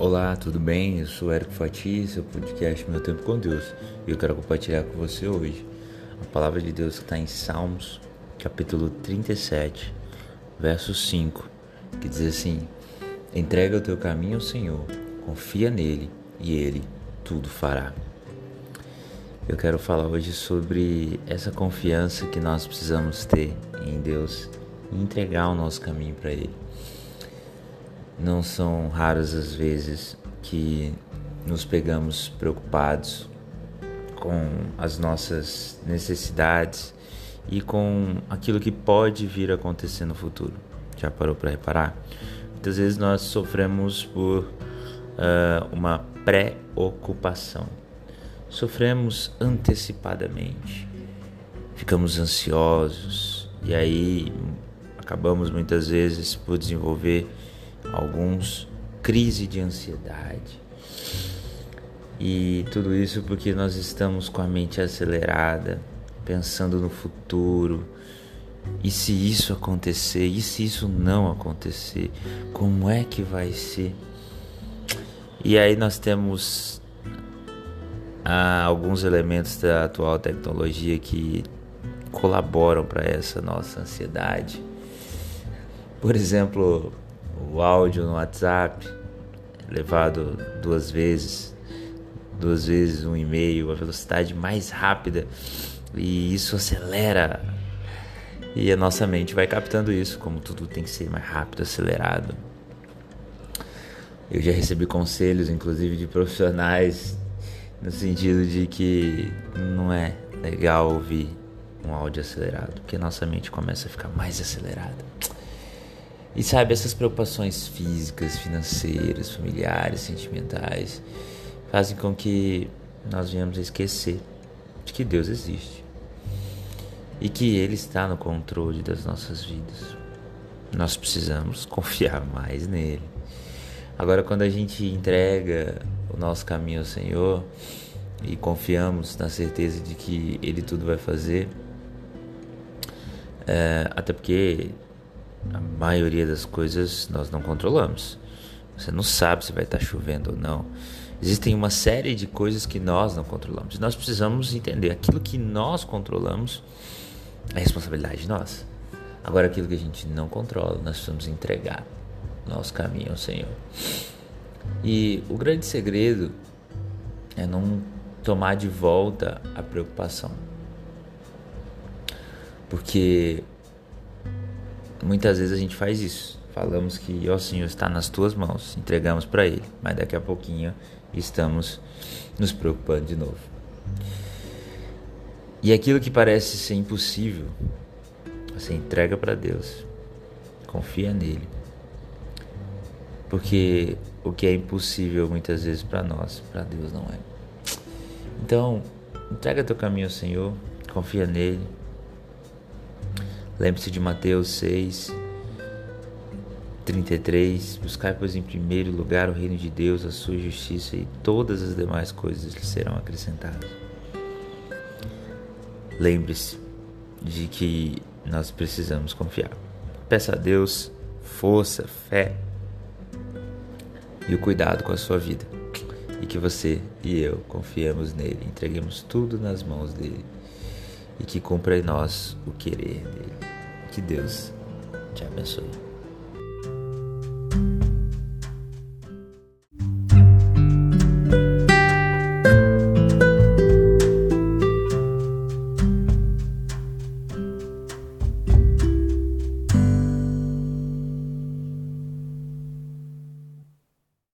Olá, tudo bem? Eu sou Érico Fati, seu podcast Meu Tempo com Deus e eu quero compartilhar com você hoje a palavra de Deus que está em Salmos, capítulo 37, verso 5, que diz assim: Entrega o teu caminho ao Senhor, confia nele e ele tudo fará. Eu quero falar hoje sobre essa confiança que nós precisamos ter em Deus e entregar o nosso caminho para Ele. Não são raras as vezes que nos pegamos preocupados com as nossas necessidades e com aquilo que pode vir a acontecer no futuro. Já parou para reparar? Muitas vezes nós sofremos por uh, uma preocupação. Sofremos antecipadamente, ficamos ansiosos e aí acabamos muitas vezes por desenvolver alguns crise de ansiedade. E tudo isso porque nós estamos com a mente acelerada, pensando no futuro. E se isso acontecer? E se isso não acontecer? Como é que vai ser? E aí nós temos ah, alguns elementos da atual tecnologia que colaboram para essa nossa ansiedade. Por exemplo, o áudio no WhatsApp, levado duas vezes, duas vezes um e-mail, a velocidade mais rápida, e isso acelera. E a nossa mente vai captando isso, como tudo tem que ser mais rápido, acelerado. Eu já recebi conselhos, inclusive de profissionais, no sentido de que não é legal ouvir um áudio acelerado, porque a nossa mente começa a ficar mais acelerada. E sabe, essas preocupações físicas, financeiras, familiares, sentimentais, fazem com que nós venhamos a esquecer de que Deus existe e que Ele está no controle das nossas vidas. Nós precisamos confiar mais nele. Agora, quando a gente entrega o nosso caminho ao Senhor e confiamos na certeza de que Ele tudo vai fazer, é, até porque a maioria das coisas nós não controlamos. Você não sabe se vai estar chovendo ou não. Existem uma série de coisas que nós não controlamos. Nós precisamos entender aquilo que nós controlamos é responsabilidade nossa. Agora aquilo que a gente não controla, nós precisamos entregar nosso caminho ao Senhor. E o grande segredo é não tomar de volta a preocupação. Porque muitas vezes a gente faz isso. Falamos que, ó oh, Senhor, está nas tuas mãos, entregamos para Ele, mas daqui a pouquinho estamos nos preocupando de novo. E aquilo que parece ser impossível, você entrega para Deus, confia nele. Porque o que é impossível muitas vezes para nós, para Deus não é. Então, entrega teu caminho ao Senhor, confia nele, Lembre-se de Mateus 6, 33. Buscai, pois, em primeiro lugar o reino de Deus, a sua justiça, e todas as demais coisas lhe serão acrescentadas. Lembre-se de que nós precisamos confiar. Peça a Deus força, fé e o cuidado com a sua vida. E que você e eu confiemos nele, entreguemos tudo nas mãos dele e que cumpra em nós o querer dele. Que Deus te abençoe.